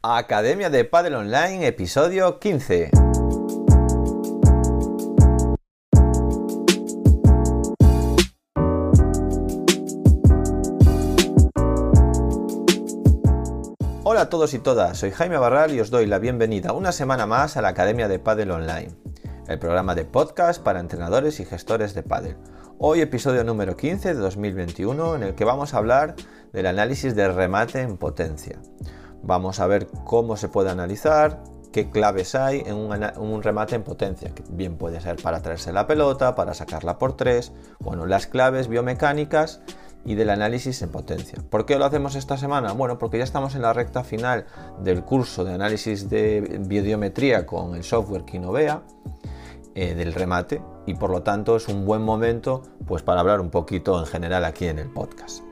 Academia de Padel Online, episodio 15. Hola a todos y todas, soy Jaime Barral y os doy la bienvenida una semana más a la Academia de Padel Online, el programa de podcast para entrenadores y gestores de Padel. Hoy episodio número 15 de 2021 en el que vamos a hablar del análisis de remate en potencia. Vamos a ver cómo se puede analizar, qué claves hay en un, remate en potencia, que bien puede ser para traerse la pelota, para sacarla por tres, bueno, las claves biomecánicas y del análisis en potencia. ¿Por qué lo hacemos esta semana? Bueno, porque ya estamos en la recta final del curso de análisis de biodiometría con el software Kinovea eh, del remate y por lo tanto es un buen momento pues para hablar un poquito en general aquí en el podcast.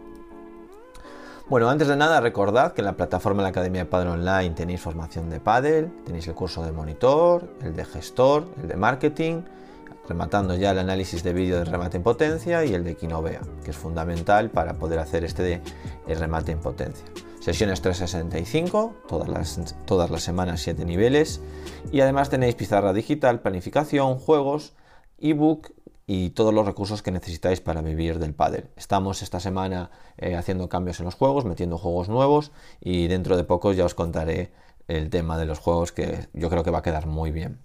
Bueno, antes de nada recordad que en la plataforma de la Academia de Padel Online tenéis formación de Padel, tenéis el curso de monitor, el de gestor, el de marketing, rematando ya el análisis de vídeo de remate en potencia y el de Kinovea, que es fundamental para poder hacer este de remate en potencia. Sesiones 365, todas las, todas las semanas 7 niveles y además tenéis pizarra digital, planificación, juegos, ebook y todos los recursos que necesitáis para vivir del pádel. Estamos esta semana eh, haciendo cambios en los juegos, metiendo juegos nuevos y dentro de poco ya os contaré el tema de los juegos que yo creo que va a quedar muy bien.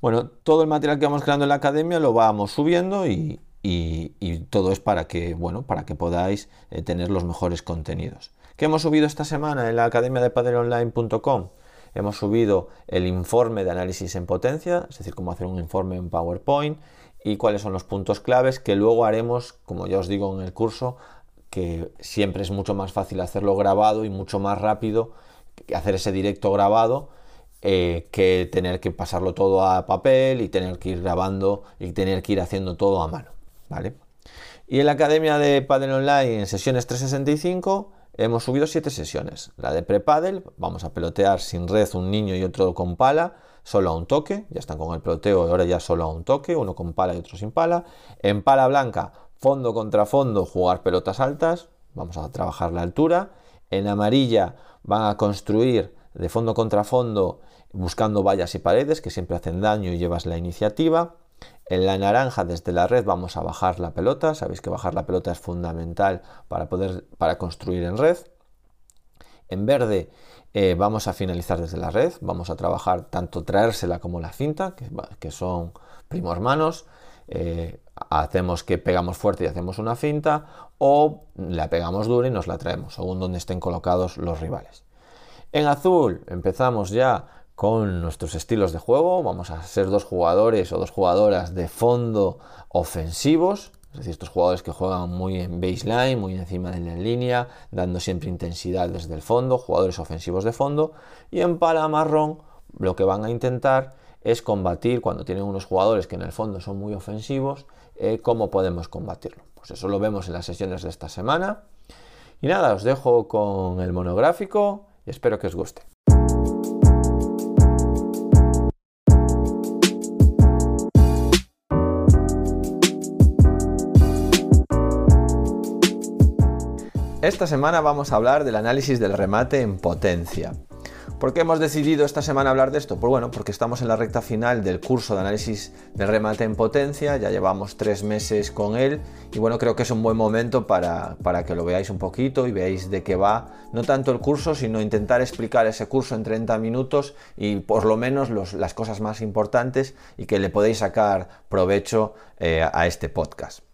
Bueno, todo el material que vamos creando en la academia lo vamos subiendo y, todo es para que, bueno, para que podáis eh, tener los mejores contenidos. ¿Qué hemos subido esta semana en la academia de? Hemos subido el informe de análisis en potencia, es decir, cómo hacer un informe en PowerPoint y cuáles son los puntos claves que luego haremos, como ya os digo en el curso, que siempre es mucho más fácil hacerlo grabado y mucho más rápido hacer ese directo grabado eh, que tener que pasarlo todo a papel y tener que ir grabando y tener que ir haciendo todo a mano, ¿vale? Y en la Academia de Padel Online en sesiones 365 hemos subido 7 sesiones. La de pre-paddle, vamos a pelotear sin red un niño y otro con pala solo a un toque, ya están con el peloteo y ahora ya solo a un toque, uno con pala y otro sin pala. En pala blanca, fondo contra fondo, jugar pelotas altas, vamos a trabajar la altura. En amarilla van a construir de fondo contra fondo buscando vallas y paredes que siempre hacen daño y llevas la iniciativa. En la naranja desde la red vamos a bajar la pelota, sabéis que bajar la pelota es fundamental para poder para construir en red. En verde eh, vamos a finalizar desde la red, vamos a trabajar tanto traérsela como la cinta, que, son primos hermanos. Eh, hacemos que pegamos fuerte y hacemos una cinta, o la pegamos dura y nos la traemos, según donde estén colocados los rivales. En azul empezamos ya con nuestros estilos de juego, vamos a ser dos jugadores o dos jugadoras de fondo ofensivos, es decir, estos jugadores que juegan muy en baseline, muy encima de la línea, dando siempre intensidad desde el fondo, jugadores ofensivos de fondo. Y en pala marrón lo que van a intentar es combatir cuando tienen unos jugadores que en el fondo son muy ofensivos, eh, cómo podemos combatirlo. Pues eso lo vemos en las sesiones de esta semana. Y nada, os dejo con el monográfico y espero que os guste. Esta semana vamos a hablar del análisis del remate en potencia. ¿Por qué hemos decidido esta semana hablar de esto? Pues bueno, porque estamos en la recta final del curso de análisis del remate en potencia, ya llevamos tres meses con él y bueno, creo que es un buen momento para, que lo veáis un poquito y veáis de qué va, no tanto el curso, sino intentar explicar ese curso en 30 minutos y por lo menos las cosas más importantes y que le podéis sacar provecho eh, a este podcast.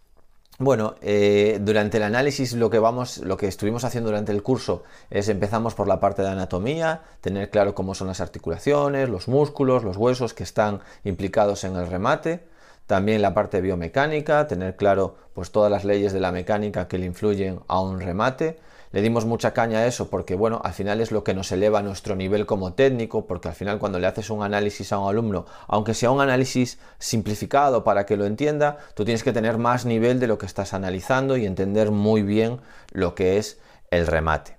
Bueno, eh, durante el análisis lo que vamos, lo que estuvimos haciendo durante el curso es empezamos por la parte de anatomía, tener claro cómo son las articulaciones, los músculos, los huesos que están implicados en el remate, también la parte biomecánica, tener claro pues todas las leyes de la mecánica que le influyen a un remate, le dimos mucha caña a eso porque, bueno, al final es lo que nos eleva nuestro nivel como técnico, porque al final cuando le haces un análisis a un alumno, aunque sea un análisis simplificado para que lo entienda, tú tienes que tener más nivel de lo que estás analizando y entender muy bien lo que es el remate.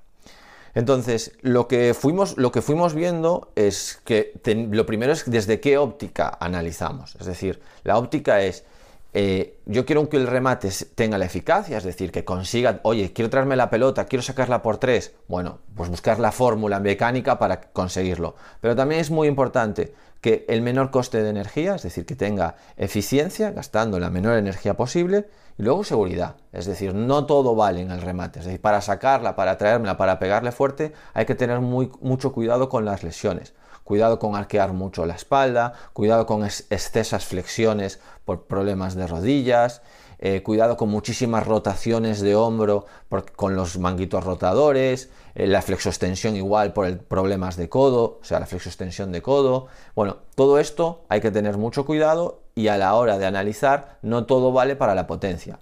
Entonces, lo que fuimos, lo que fuimos viendo es que lo primero es desde qué óptica analizamos. Es decir, la óptica es eh, yo quiero que el remate tenga la eficacia, es decir, que consiga, oye, quiero traerme la pelota, quiero sacarla por tres. Bueno, pues buscar la fórmula mecánica para conseguirlo. Pero también es muy importante que el menor coste de energía, es decir, que tenga eficiencia, gastando la menor energía posible, y luego seguridad, es decir, no todo vale en el remate, es decir, para sacarla, para traérmela, para pegarle fuerte, hay que tener mucho cuidado con las lesiones cuidado con arquear mucho la espalda, cuidado con excesas flexiones por problemas de rodillas, eh, cuidado con muchísimas rotaciones de hombro con los manguitos rotadores, eh, la flexoextensión igual por problemas de codo, o sea, la flexoextensión de codo. Bueno, todo esto hay que tener mucho cuidado y a la hora de analizar no todo vale para la potencia.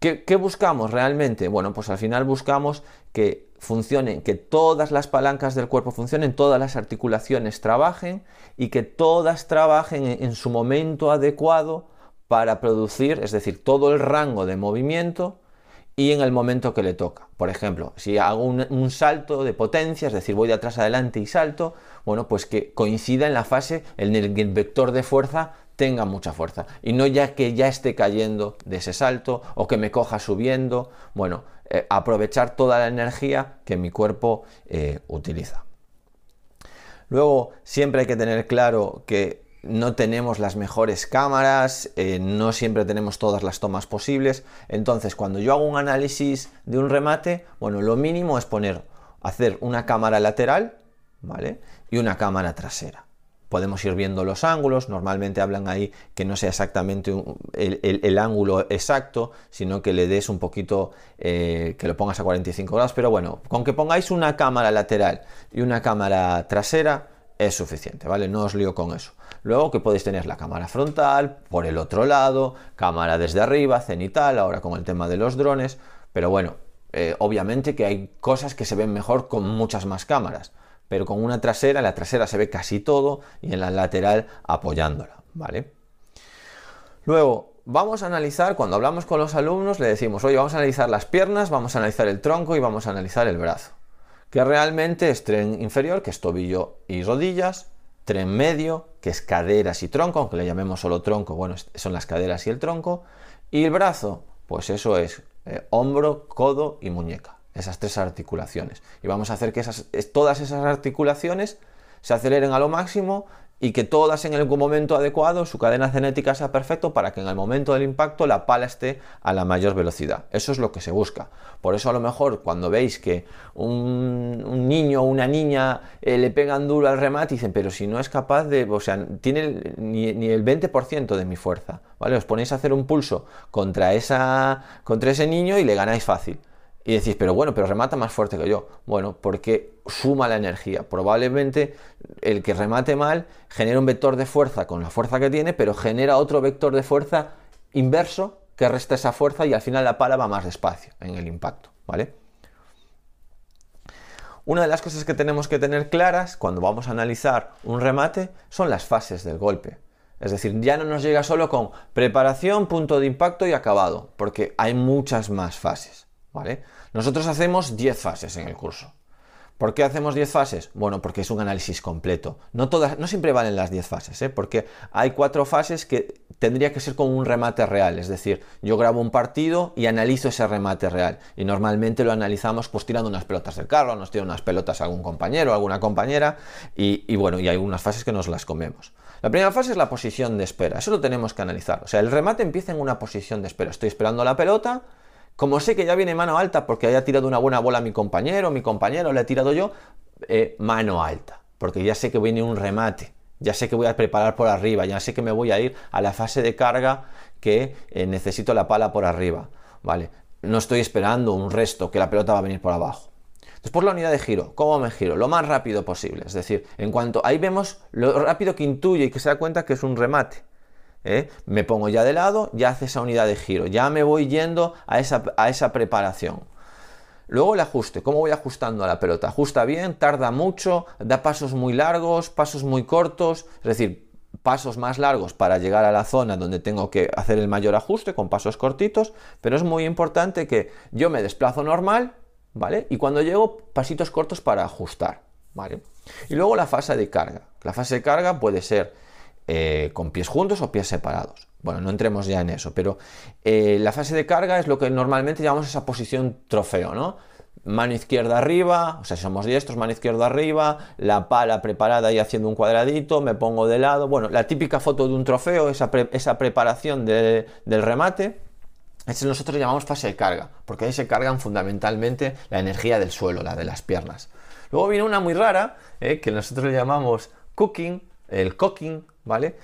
¿Qué, buscamos realmente? Bueno, pues al final buscamos que funcionen, que todas las palancas del cuerpo funcionen, todas las articulaciones trabajen y que todas trabajen en, su momento adecuado para producir, es decir, todo el rango de movimiento y en el momento que le toca. Por ejemplo, si hago un, salto de potencia, es decir, voy de atrás adelante y salto, bueno, pues que coincida en la fase en el que el vector de fuerza tenga mucha fuerza y no ya que ya esté cayendo de ese salto o que me coja subiendo. Bueno, eh, aprovechar toda la energía que mi cuerpo eh, utiliza. Luego, siempre hay que tener claro que no tenemos las mejores cámaras, eh, no siempre tenemos todas las tomas posibles. Entonces, cuando yo hago un análisis de un remate, bueno, lo mínimo es poner, hacer una cámara lateral, ¿vale? Y una cámara trasera podemos ir viendo los ángulos, normalmente hablan ahí que no sea exactamente el, ángulo exacto, sino que le des un poquito, eh, que lo pongas a 45 grados, pero bueno, con que pongáis una cámara lateral y una cámara trasera es suficiente, ¿vale? No os lío con eso. Luego que podéis tener la cámara frontal, por el otro lado, cámara desde arriba, cenital, ahora con el tema de los drones, pero bueno, eh, obviamente que hay cosas que se ven mejor con muchas más cámaras pero con una trasera, la trasera se ve casi todo y en la lateral apoyándola, ¿vale? Luego, vamos a analizar, cuando hablamos con los alumnos, le decimos, oye, vamos a analizar las piernas, vamos a analizar el tronco y vamos a analizar el brazo. Que realmente es tren inferior, que es tobillo y rodillas, tren medio, que es caderas y tronco, aunque le llamemos solo tronco, bueno, son las caderas y el tronco. Y el brazo, pues eso es eh, hombro, codo y muñeca esas tres articulaciones. Y vamos a hacer que esas, todas esas articulaciones se aceleren a lo máximo y que todas en el momento adecuado su cadena cinética sea perfecto para que en el momento del impacto la pala esté a la mayor velocidad. Eso es lo que se busca. Por eso a lo mejor cuando veis que un, niño o una niña eh, le pegan duro al remate dicen, pero si no es capaz de, o sea, tiene ni, ni, el 20% de mi fuerza, ¿vale? Os ponéis a hacer un pulso contra, esa, contra ese niño y le ganáis fácil. Y decís, pero bueno, pero remata más fuerte que yo. Bueno, porque suma la energía. Probablemente el que remate mal genera un vector de fuerza con la fuerza que tiene, pero genera otro vector de fuerza inverso que resta esa fuerza y al final la pala va más despacio en el impacto, ¿vale? Una de las cosas que tenemos que tener claras cuando vamos a analizar un remate son las fases del golpe. Es decir, ya no nos llega solo con preparación, punto de impacto y acabado, porque hay muchas más fases. ¿Vale? Nosotros hacemos 10 fases en el curso. ¿Por qué hacemos 10 fases? Bueno, porque es un análisis completo. No, todas, no siempre valen las 10 fases, ¿eh? porque hay cuatro fases que tendría que ser como un remate real. Es decir, yo grabo un partido y analizo ese remate real. Y normalmente lo analizamos pues tirando unas pelotas del carro, nos tiran unas pelotas a algún compañero, alguna compañera, y, y bueno, y hay unas fases que nos las comemos. La primera fase es la posición de espera. Eso lo tenemos que analizar. O sea, el remate empieza en una posición de espera. Estoy esperando la pelota como sé que ya viene mano alta porque haya tirado una buena bola a mi compañero, mi compañero le he tirado yo, eh, mano alta, porque ya sé que viene un remate, ya sé que voy a preparar por arriba, ya sé que me voy a ir a la fase de carga que eh, necesito la pala por arriba, ¿vale? No estoy esperando un resto que la pelota va a venir por abajo. Después la unidad de giro, ¿cómo me giro? Lo más rápido posible, es decir, en cuanto ahí vemos lo rápido que intuye y que se da cuenta que es un remate. ¿Eh? me pongo ya de lado, ya hace esa unidad de giro, ya me voy yendo a esa, a esa preparación. Luego el ajuste, ¿cómo voy ajustando a la pelota? Ajusta bien, tarda mucho, da pasos muy largos, pasos muy cortos, es decir, pasos más largos para llegar a la zona donde tengo que hacer el mayor ajuste con pasos cortitos, pero es muy importante que yo me desplazo normal, ¿vale? Y cuando llego, pasitos cortos para ajustar, ¿vale? Y luego la fase de carga. La fase de carga puede ser eh, con pies juntos o pies separados. Bueno, no entremos ya en eso, pero eh, la fase de carga es lo que normalmente llamamos esa posición trofeo, ¿no? Mano izquierda arriba, o sea, si somos diestros, mano izquierda arriba, la pala preparada y haciendo un cuadradito, me pongo de lado. Bueno, la típica foto de un trofeo, esa, preparación del remate, es nosotros llamamos fase de carga, porque ahí se cargan fundamentalmente la energía del suelo, la de las piernas. Luego viene una muy rara, eh, que nosotros llamamos cooking, el cooking, ¿vale?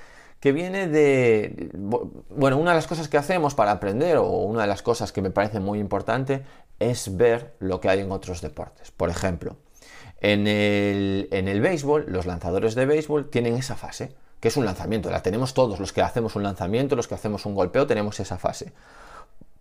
que viene de, bueno, una de las cosas que hacemos para aprender, o una de las cosas que me parece muy importante, es ver lo que hay en otros deportes. Por ejemplo, en el, en el béisbol, los lanzadores de béisbol tienen esa fase, que es un lanzamiento, la tenemos todos, los que hacemos un lanzamiento, los que hacemos un golpeo, tenemos esa fase.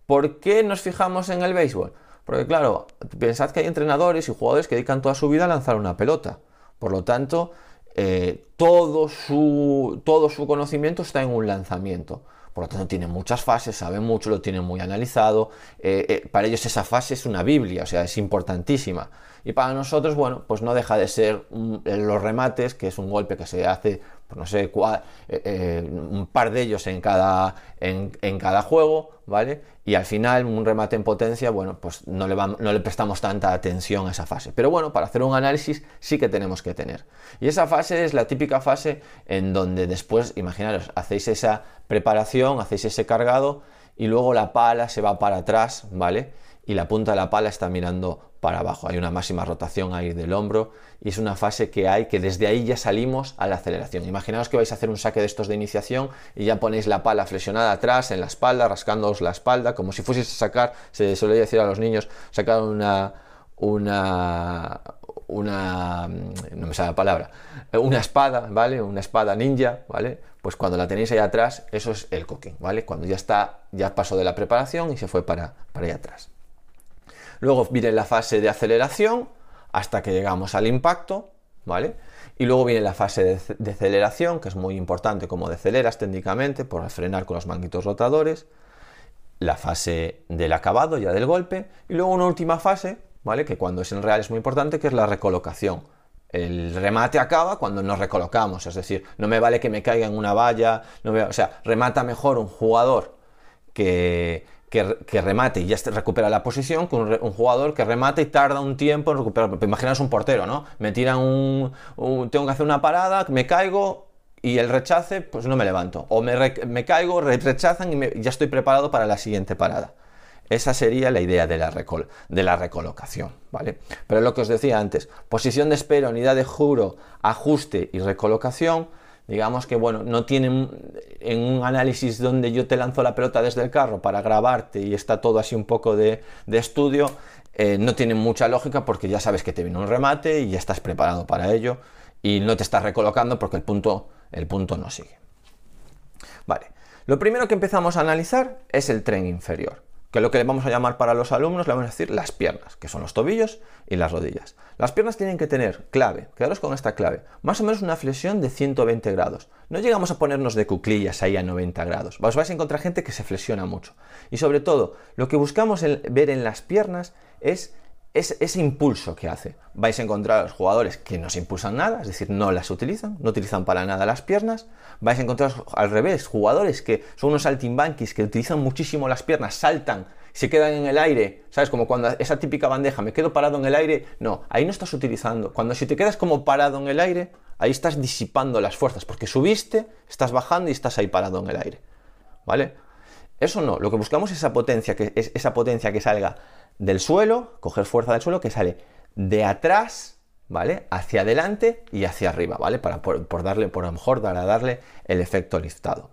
¿Por qué nos fijamos en el béisbol? Porque claro, pensad que hay entrenadores y jugadores que dedican toda su vida a lanzar una pelota. Por lo tanto, eh, todo, su, todo su conocimiento está en un lanzamiento. Por lo tanto, tienen muchas fases, saben mucho, lo tienen muy analizado. Eh, eh, para ellos esa fase es una Biblia, o sea, es importantísima. Y para nosotros, bueno, pues no deja de ser los remates, que es un golpe que se hace, pues no sé, un par de ellos en cada, en, en cada juego, ¿vale? y al final un remate en potencia, bueno, pues no le, no le, prestamos tanta atención a esa fase. Pero bueno, para hacer un análisis sí que tenemos que tener. Y esa fase es la típica fase en donde después, imaginaros, hacéis esa preparación, hacéis ese cargado y luego la pala se va para atrás, ¿vale? Y la punta de la pala está mirando para abajo. Hay una máxima rotación ahí del hombro y es una fase que hay que desde ahí ya salimos a la aceleración. Imaginaos que vais a hacer un saque de estos de iniciación y ya ponéis la pala flexionada atrás en la espalda, rascándoos la espalda, como si fueseis a sacar, se suele decir a los niños, sacar una, una, una, no me sale la palabra, una espada, ¿vale? Una espada ninja, ¿vale? Pues cuando la tenéis ahí atrás, eso es el cooking, ¿vale? Cuando ya está, ya pasó de la preparación y se fue para, para allá atrás. Luego viene la fase de aceleración hasta que llegamos al impacto, ¿vale? Y luego viene la fase de, de aceleración, que es muy importante como deceleras técnicamente por frenar con los manguitos rotadores. La fase del acabado ya del golpe. Y luego una última fase, ¿vale? Que cuando es en real es muy importante, que es la recolocación. El remate acaba cuando nos recolocamos, es decir, no me vale que me caiga en una valla, no o sea, remata mejor un jugador que, que, remate y ya recupera la posición con un, jugador que remate y tarda un tiempo en recuperar. Imaginaos un portero, ¿no? Me tiran un, Tengo que hacer una parada, me caigo y el rechace, pues no me levanto. O me, caigo, rechazan y ya estoy preparado para la siguiente parada. Esa sería la idea de la, de la recolocación, ¿vale? Pero lo que os decía antes, posición de espera, unidad de juro, ajuste y recolocación digamos que bueno, no tienen en un análisis donde yo te lanzo la pelota desde el carro para grabarte y está todo así un poco de, estudio, eh, no tienen mucha lógica porque ya sabes que te viene un remate y ya estás preparado para ello y no te estás recolocando porque el punto, el punto no sigue. Vale, lo primero que empezamos a analizar es el tren inferior que lo que le vamos a llamar para los alumnos, le vamos a decir las piernas, que son los tobillos y las rodillas. Las piernas tienen que tener clave, quedaros con esta clave, más o menos una flexión de 120 grados. No llegamos a ponernos de cuclillas ahí a 90 grados. Os vais a encontrar gente que se flexiona mucho. Y sobre todo, lo que buscamos ver en las piernas es ese impulso que hace. Vais a encontrar a los jugadores que no se impulsan nada, es decir, no las utilizan, no utilizan para nada las piernas. Vais a encontrar al revés, jugadores que son unos saltimbanquis que utilizan muchísimo las piernas, saltan, se quedan en el aire, ¿sabes? Como cuando esa típica bandeja, me quedo parado en el aire. No, ahí no estás utilizando. Cuando si te quedas como parado en el aire, ahí estás disipando las fuerzas, porque subiste, estás bajando y estás ahí parado en el aire. ¿Vale? Eso no, lo que buscamos es esa potencia, que es esa potencia que salga del suelo, coger fuerza del suelo que sale de atrás, ¿vale? Hacia adelante y hacia arriba, ¿vale? Para por, darle, por lo mejor, darle el efecto liftado.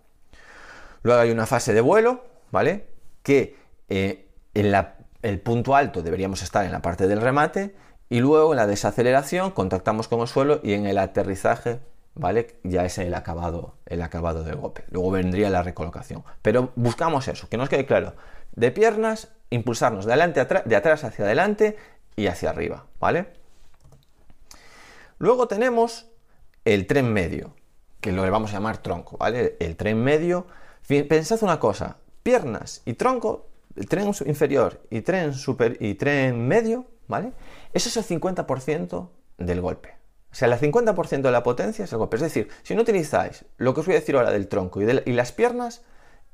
Luego hay una fase de vuelo, ¿vale? Que eh, en el punto alto deberíamos estar en la parte del remate y luego en la desaceleración contactamos con el suelo y en el aterrizaje, ¿vale? Ya es el acabado, el acabado del golpe. Luego vendría la recolocación. Pero buscamos eso, que nos quede claro. De piernas impulsarnos de, adelante de atrás hacia adelante y hacia arriba, ¿vale? Luego tenemos el tren medio, que lo vamos a llamar tronco, ¿vale? El tren medio, pensad una cosa, piernas y tronco, el tren inferior y tren, super, y tren medio, ¿vale? Eso es el 50% del golpe. O sea, el 50% de la potencia es el golpe. Es decir, si no utilizáis lo que os voy a decir ahora del tronco y, las piernas,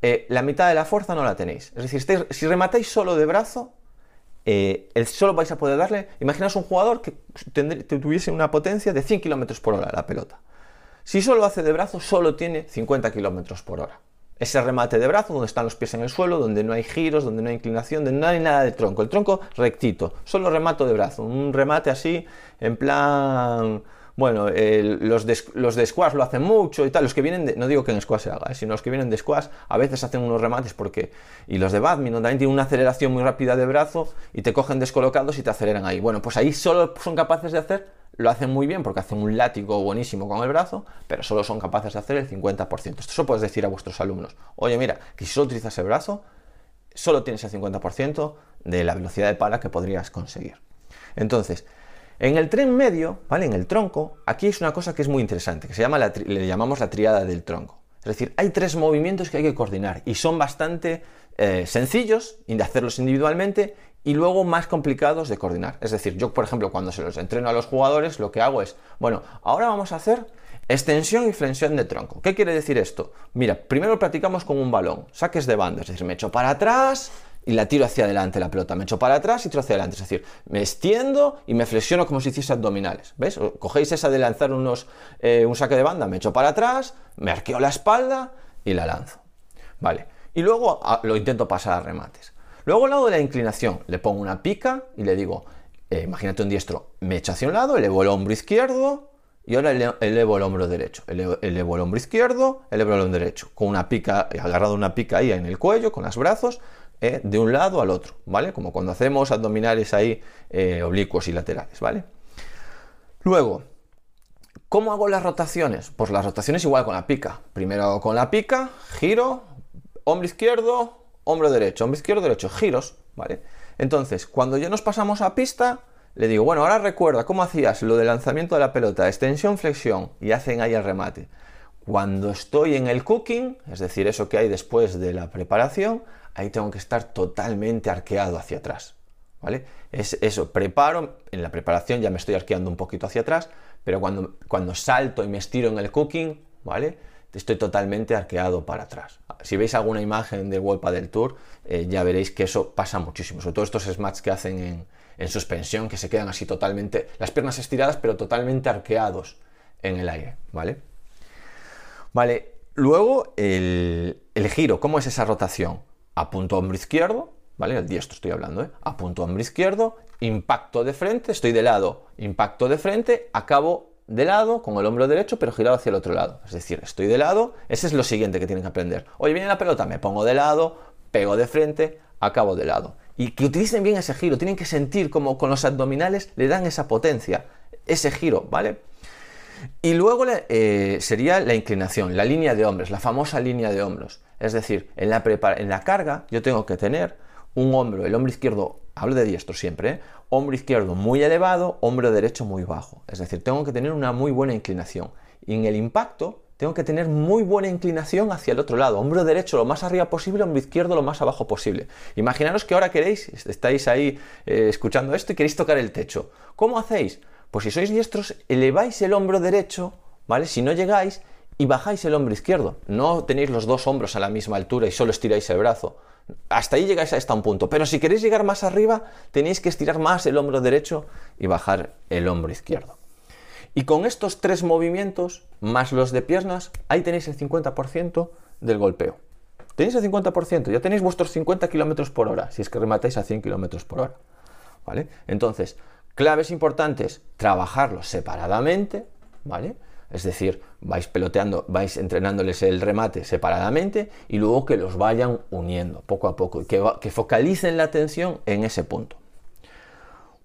eh, la mitad de la fuerza no la tenéis. Es decir, si rematáis solo de brazo, eh, el solo vais a poder darle. Imaginaos un jugador que tuviese una potencia de 100 km por hora la pelota. Si solo hace de brazo, solo tiene 50 km por hora. Ese remate de brazo, donde están los pies en el suelo, donde no hay giros, donde no hay inclinación, donde no hay nada de tronco. El tronco rectito, solo remato de brazo. Un remate así, en plan bueno, los, de, squash lo hacen mucho y tal. Los que vienen de, no digo que en squash se haga, ¿eh? sino los que vienen de squash a veces hacen unos remates porque. Y los de badminton también tienen una aceleración muy rápida de brazo y te cogen descolocados y te aceleran ahí. Bueno, pues ahí solo son capaces de hacer, lo hacen muy bien porque hacen un látigo buenísimo con el brazo, pero solo son capaces de hacer el 50%. Esto se puedes decir a vuestros alumnos. Oye, mira, que si solo utilizas el brazo, solo tienes el 50% de la velocidad de pala que podrías conseguir. Entonces, en el tren medio, ¿vale? En el tronco, aquí es una cosa que es muy interesante, que se llama le llamamos la triada del tronco. Es decir, hay tres movimientos que hay que coordinar y son bastante eh, sencillos de hacerlos individualmente y luego más complicados de coordinar. Es decir, yo, por ejemplo, cuando se los entreno a los jugadores, lo que hago es, bueno, ahora vamos a hacer extensión y flexión de tronco. ¿Qué quiere decir esto? Mira, primero practicamos con un balón, saques de banda, es decir, me echo para atrás, y la tiro hacia adelante la pelota. Me echo para atrás y tiro hacia adelante. Es decir, me extiendo y me flexiono como si hiciese abdominales. ¿Ves? Cogéis esa de lanzar unos, eh, un saque de banda, me echo para atrás, me arqueo la espalda y la lanzo. Vale. Y luego ah, lo intento pasar a remates. Luego al lado de la inclinación, le pongo una pica y le digo, eh, imagínate un diestro, me echo hacia un lado, elevo el hombro izquierdo y ahora elevo el hombro derecho. Elevo, elevo el hombro izquierdo, elevo el hombro derecho. Con una pica, agarrado una pica ahí en el cuello, con los brazos, ¿eh? de un lado al otro, ¿vale? Como cuando hacemos abdominales ahí eh, oblicuos y laterales, ¿vale? Luego, ¿cómo hago las rotaciones? Pues las rotaciones igual con la pica. Primero con la pica, giro, hombro izquierdo, hombro derecho, hombro izquierdo, derecho, giros, ¿vale? Entonces, cuando ya nos pasamos a pista, le digo, bueno, ahora recuerda cómo hacías lo del lanzamiento de la pelota, extensión, flexión, y hacen ahí el remate. Cuando estoy en el cooking, es decir, eso que hay después de la preparación, ahí tengo que estar totalmente arqueado hacia atrás. ¿Vale? Es eso, preparo, en la preparación ya me estoy arqueando un poquito hacia atrás, pero cuando, cuando salto y me estiro en el cooking, ¿vale? Estoy totalmente arqueado para atrás. Si veis alguna imagen del World del Tour, eh, ya veréis que eso pasa muchísimo. Sobre todo estos smats que hacen en, en, suspensión, que se quedan así totalmente, las piernas estiradas, pero totalmente arqueados en el aire, ¿vale? Vale, luego el, el giro, ¿cómo es esa rotación? Apunto hombro izquierdo, ¿vale? El diestro estoy hablando, ¿eh? Apunto hombro izquierdo, impacto de frente, estoy de lado, impacto de frente, acabo de lado con el hombro derecho, pero girado hacia el otro lado. Es decir, estoy de lado, ese es lo siguiente que tienen que aprender. Oye, viene la pelota, me pongo de lado, pego de frente, acabo de lado. Y que utilicen bien ese giro, tienen que sentir como con los abdominales le dan esa potencia, ese giro, ¿vale? Y luego eh, sería la inclinación, la línea de hombros, la famosa línea de hombros. Es decir, en la, carga yo tengo que tener un hombro, el hombro izquierdo, hablo de diestro siempre, ¿eh? hombro izquierdo muy elevado, hombro derecho muy bajo. Es decir, tengo que tener una muy buena inclinación. Y en el impacto tengo que tener muy buena inclinación hacia el otro lado. Hombro derecho lo más arriba posible, hombro izquierdo lo más abajo posible. Imaginaros que ahora queréis, estáis ahí eh, escuchando esto y queréis tocar el techo. ¿Cómo hacéis? Pues si sois diestros, eleváis el hombro derecho, ¿vale? Si no llegáis, y bajáis el hombro izquierdo. No tenéis los dos hombros a la misma altura y solo estiráis el brazo. Hasta ahí llegáis hasta un punto. Pero si queréis llegar más arriba, tenéis que estirar más el hombro derecho y bajar el hombro izquierdo. Y con estos tres movimientos, más los de piernas, ahí tenéis el 50% del golpeo. Tenéis el 50%, ya tenéis vuestros 50 km por hora, si es que rematáis a 100 km por hora. ¿Vale? Entonces, claves importantes, trabajarlos separadamente, ¿vale? Es decir, vais peloteando, vais entrenándoles el remate separadamente y luego que los vayan uniendo poco a poco y que, focalicen la atención en ese punto.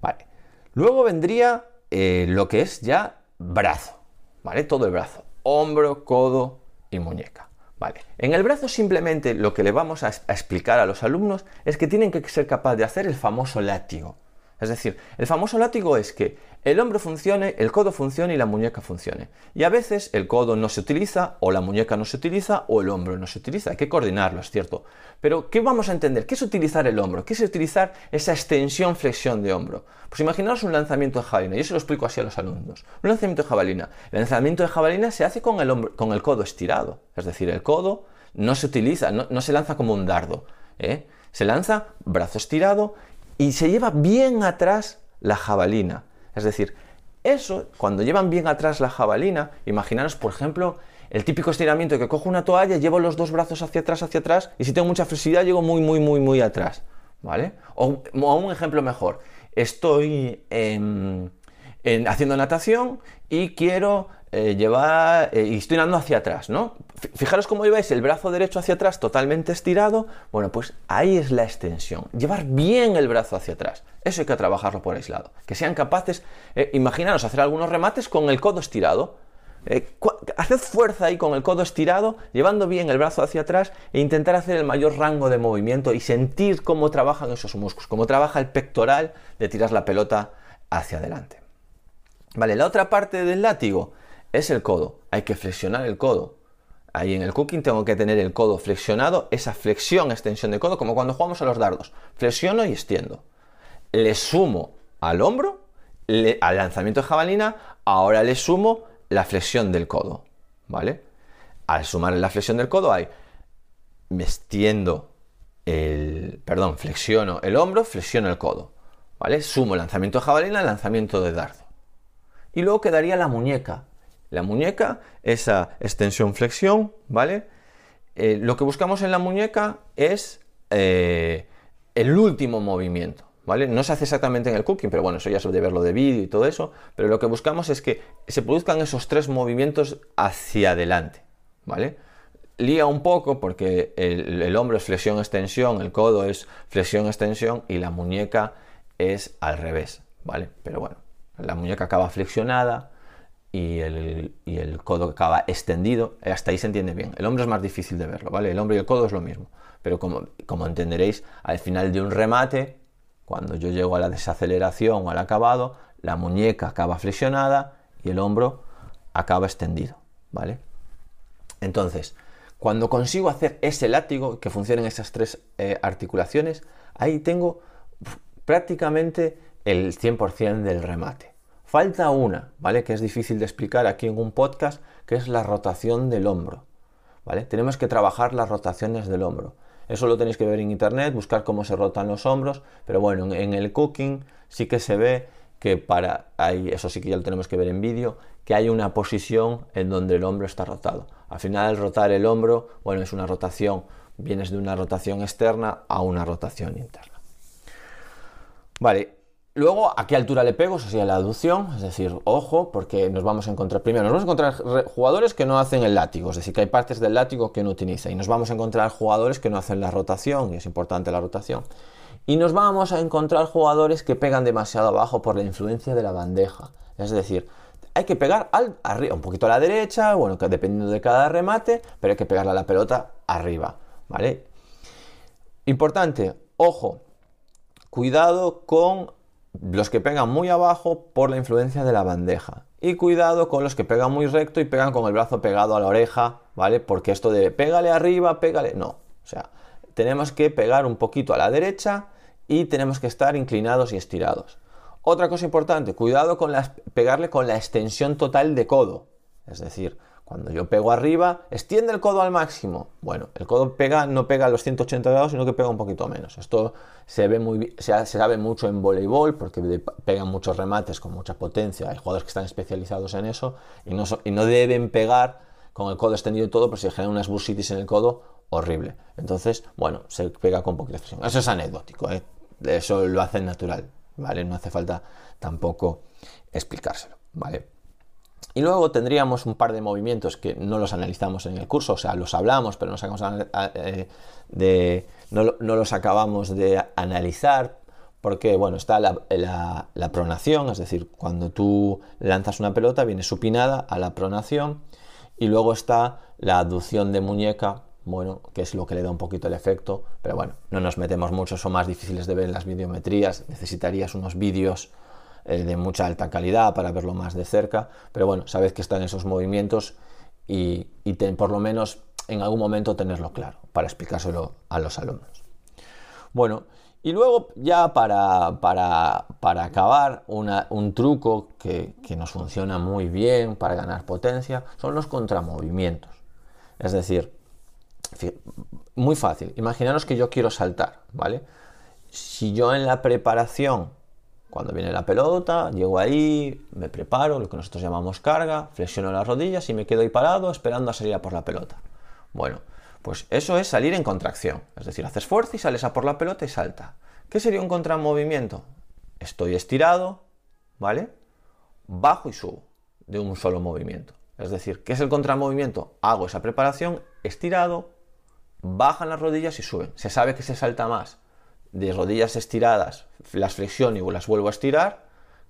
Vale. Luego vendría eh, lo que es ya brazo, ¿vale? Todo el brazo, hombro, codo y muñeca. Vale. En el brazo simplemente lo que le vamos a, a explicar a los alumnos es que tienen que ser capaces de hacer el famoso látigo. Es decir, el famoso látigo es que el hombro funcione, el codo funcione y la muñeca funcione. Y a veces el codo no se utiliza, o la muñeca no se utiliza, o el hombro no se utiliza. Hay que coordinarlo, es cierto. Pero, ¿qué vamos a entender? ¿Qué es utilizar el hombro? ¿Qué es utilizar esa extensión-flexión de hombro? Pues imaginaos un lanzamiento de jabalina. Yo se lo explico así a los alumnos. Un lanzamiento de jabalina. El lanzamiento de jabalina se hace con el, hombro, con el codo estirado. Es decir, el codo no se utiliza, no, se lanza como un dardo. ¿eh? Se lanza brazo estirado y se lleva bien atrás la jabalina. Es decir, eso, cuando llevan bien atrás la jabalina, imaginaros, por ejemplo, el típico estiramiento que cojo una toalla, llevo los dos brazos hacia atrás, hacia atrás, y si tengo mucha flexibilidad, llego muy, muy, muy, muy atrás. ¿Vale? O, un ejemplo mejor, estoy haciendo natación y quiero eh, llevar, eh, y estoy andando hacia atrás, ¿no? Fijaros cómo lleváis el brazo derecho hacia atrás totalmente estirado, bueno, pues ahí es la extensión, llevar bien el brazo hacia atrás, eso hay que trabajarlo por aislado, que sean capaces, eh, imaginaros hacer algunos remates con el codo estirado, haced fuerza ahí con el codo estirado, llevando bien el brazo hacia atrás e intentar hacer el mayor rango de movimiento y sentir cómo trabajan esos músculos, cómo trabaja el pectoral de tirar la pelota hacia adelante. Vale, la otra parte del látigo, es el codo. Hay que flexionar el codo. Ahí en el cooking tengo que tener el codo flexionado, esa flexión, extensión de codo, como cuando jugamos a los dardos. Flexiono y extiendo. Le sumo al hombro, al lanzamiento de jabalina, ahora le sumo la flexión del codo. ¿Vale? Al sumar la flexión del codo hay, me extiendo el, perdón, flexiono el hombro, flexiono el codo. ¿Vale? Sumo lanzamiento de jabalina, lanzamiento de dardo. Y luego quedaría la muñeca, la muñeca, esa extensión-flexión, ¿vale? Eh, lo que buscamos en la muñeca es eh, el último movimiento, ¿vale? No se hace exactamente en el cooking, pero bueno, eso ya es de verlo de vídeo y todo eso, pero lo que buscamos es que se produzcan esos tres movimientos hacia adelante, ¿vale? Lía un poco porque el, el hombro es flexión-extensión, el codo es flexión-extensión y la muñeca es al revés, ¿vale? Pero bueno, la muñeca acaba flexionada, y el, codo acaba extendido, hasta ahí se entiende bien. El hombro es más difícil de verlo, ¿vale? El hombro y el codo es lo mismo, pero como, como entenderéis, al final de un remate, cuando yo llego a la desaceleración o al acabado, la muñeca acaba flexionada y el hombro acaba extendido, ¿vale? Entonces, cuando consigo hacer ese látigo, que funcionen esas tres eh, articulaciones, ahí tengo prácticamente el 100% del remate. Falta una, ¿vale? Que es difícil de explicar aquí en un podcast, que es la rotación del hombro, ¿vale? Tenemos que trabajar las rotaciones del hombro. Eso lo tenéis que ver en internet, buscar cómo se rotan los hombros, pero bueno, en el cooking sí que se ve que para, ahí, eso sí que ya lo tenemos que ver en vídeo, que hay una posición en donde el hombro está rotado. Al final, rotar el hombro, bueno, es una rotación, vienes de una rotación externa a una rotación interna. Vale, Luego, ¿a qué altura le pego? Eso sería la aducción, es decir, ojo, porque nos vamos a encontrar, primero, nos vamos a encontrar jugadores que no hacen el látigo, es decir, que hay partes del látigo que no utiliza, y nos vamos a encontrar jugadores que no hacen la rotación, y es importante la rotación. Y nos vamos a encontrar jugadores que pegan demasiado abajo por la influencia de la bandeja, es decir, hay que pegar al, arriba, un poquito a la derecha, bueno, dependiendo de cada remate, pero hay que pegarle a la pelota arriba, ¿vale? Importante, ojo, cuidado con los que pegan muy abajo por la influencia de la bandeja. Y cuidado con los que pegan muy recto y pegan con el brazo pegado a la oreja, ¿vale? Porque esto de pégale arriba, pégale, no. O sea, tenemos que pegar un poquito a la derecha y tenemos que estar inclinados y estirados. Otra cosa importante, cuidado con pegarle con la extensión total de codo. Es decir, cuando yo pego arriba, extiende el codo al máximo. Bueno, el codo pega, no pega a los 180 grados, sino que pega un poquito menos. Esto se, ve muy, se, sabe mucho en voleibol porque pegan muchos remates con mucha potencia. Hay jugadores que están especializados en eso y no, deben pegar con el codo extendido y todo, porque se generan unas bursitis en el codo horrible. Entonces, bueno, se pega con poquita presión. Eso es anecdótico, ¿eh? eso lo hacen natural, ¿vale? No hace falta tampoco explicárselo, ¿vale? Y luego tendríamos un par de movimientos que no los analizamos en el curso, o sea, los hablamos, pero no, eh, los acabamos de analizar, porque bueno, está la, pronación, es decir, cuando tú lanzas una pelota viene supinada a la pronación, y luego está la aducción de muñeca, bueno, que es lo que le da un poquito el efecto, pero bueno, no nos metemos mucho, son más difíciles de ver en las videometrías, necesitarías unos vídeos eh, de mucha alta calidad para verlo más de cerca, pero bueno, sabéis que están esos movimientos y, por lo menos en algún momento tenerlo claro para explicárselo a los alumnos. Bueno, y luego ya para, para, acabar, un truco que, que, nos funciona muy bien para ganar potencia son los contramovimientos. Es decir, muy fácil, imaginaros que yo quiero saltar, ¿vale? Si yo en la preparación, cuando viene la pelota, llego ahí, me preparo, lo que nosotros llamamos carga, flexiono las rodillas y me quedo ahí parado esperando a salir a por la pelota. Bueno, pues eso es salir en contracción. Es decir, haces fuerza y sales a por la pelota y salta. ¿Qué sería un contramovimiento? Estoy estirado, ¿vale? Bajo y subo de un solo movimiento. Es decir, ¿qué es el contramovimiento? Hago esa preparación, estirado, bajan las rodillas y suben. Se sabe que se salta más de rodillas estiradas, las flexiono y las vuelvo a estirar,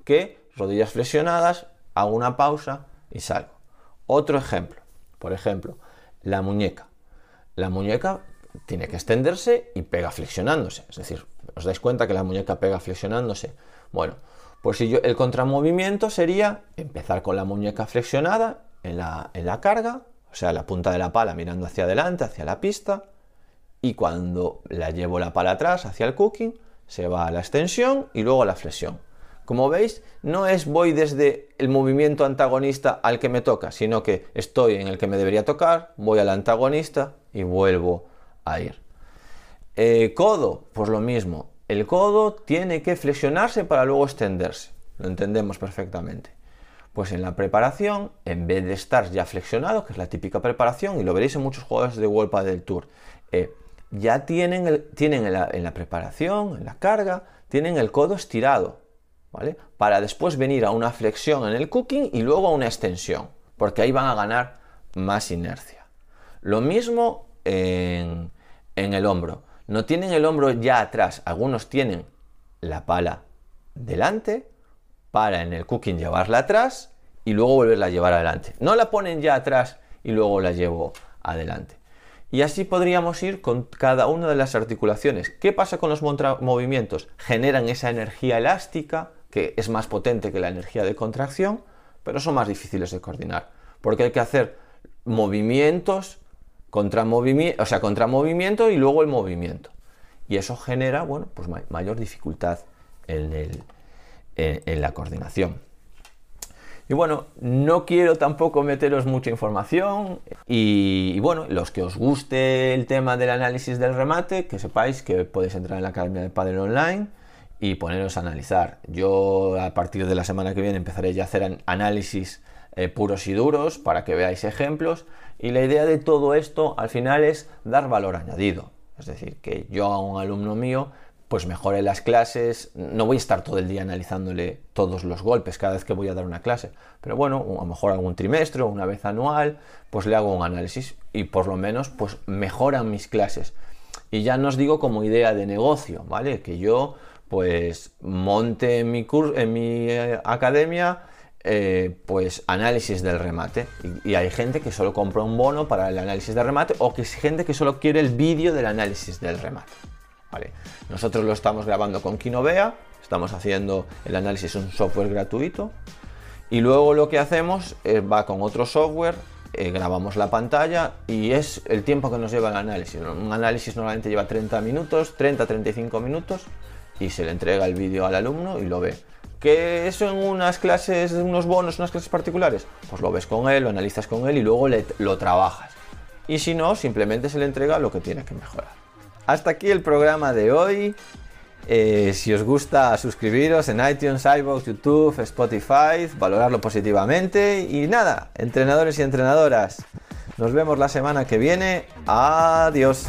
que rodillas flexionadas, hago una pausa y salgo. Otro ejemplo, por ejemplo, la muñeca la muñeca tiene que extenderse y pega flexionándose. Es decir, ¿os dais cuenta que la muñeca pega flexionándose? Bueno, pues si yo, el contramovimiento sería empezar con la muñeca flexionada en la, en la carga, o sea, la punta de la pala mirando hacia adelante, hacia la pista, y cuando la llevo la pala atrás, hacia el cooking, se va a la extensión y luego a la flexión. Como veis, no es voy desde el movimiento antagonista al que me toca, sino que estoy en el que me debería tocar, voy al antagonista y vuelvo a ir. Eh, codo, pues lo mismo. El codo tiene que flexionarse para luego extenderse. Lo entendemos perfectamente. Pues en la preparación, en vez de estar ya flexionado, que es la típica preparación, y lo veréis en muchos jugadores de World del Tour, eh, ya tienen, tienen en, la, en la preparación, en la carga, tienen el codo estirado para después venir a una flexión en el cooking y luego a una extensión, porque ahí van a ganar más inercia. Lo mismo en, el hombro. No tienen el hombro ya atrás, algunos tienen la pala delante para en el cooking llevarla atrás y luego volverla a llevar adelante. No la ponen ya atrás y luego la llevo adelante. Y así podríamos ir con cada una de las articulaciones. ¿Qué pasa con los movimientos? Generan esa energía elástica que es más potente que la energía de contracción, pero son más difíciles de coordinar, porque hay que hacer movimientos contra movimiento, o sea, contra movimiento y luego el movimiento. Y eso genera, bueno, pues mayor dificultad en, la coordinación. Y bueno, no quiero tampoco meteros mucha información y, bueno, los que os guste el tema del análisis del remate, que sepáis que podéis entrar en la Academia de Padel Online y poneros a analizar. Yo a partir de la semana que viene empezaré ya a hacer análisis eh, puros y duros para que veáis ejemplos y la idea de todo esto al final es dar valor añadido. Es decir, que yo a un alumno mío pues mejore las clases, no voy a estar todo el día analizándole todos los golpes cada vez que voy a dar una clase, pero bueno, a lo mejor algún trimestre o una vez anual, pues le hago un análisis y por lo menos pues mejoran mis clases. Y ya no os digo como idea de negocio, ¿vale? Que yo pues monte en mi, en mi eh, academia eh, pues análisis del remate. Y, hay gente que solo compra un bono para el análisis del remate o que es gente que solo quiere el vídeo del análisis del remate. Nosotros lo estamos grabando con Kinovea, estamos haciendo el análisis un software gratuito y luego lo que hacemos es, va con otro software, eh, grabamos la pantalla y es el tiempo que nos lleva el análisis. Un análisis normalmente lleva 30 minutos, 30-35 minutos y se le entrega el vídeo al alumno y lo ve. ¿Que eso en unas clases, unos bonos, unas clases particulares? Pues lo ves con él, lo analizas con él y luego lo trabajas. Y si no, simplemente se le entrega lo que tiene que mejorar. Hasta aquí el programa de hoy. Eh, si os gusta, suscribiros en iTunes, iVoox, YouTube, Spotify, valorarlo positivamente. Y nada, entrenadores y entrenadoras, nos vemos la semana que viene. Adiós.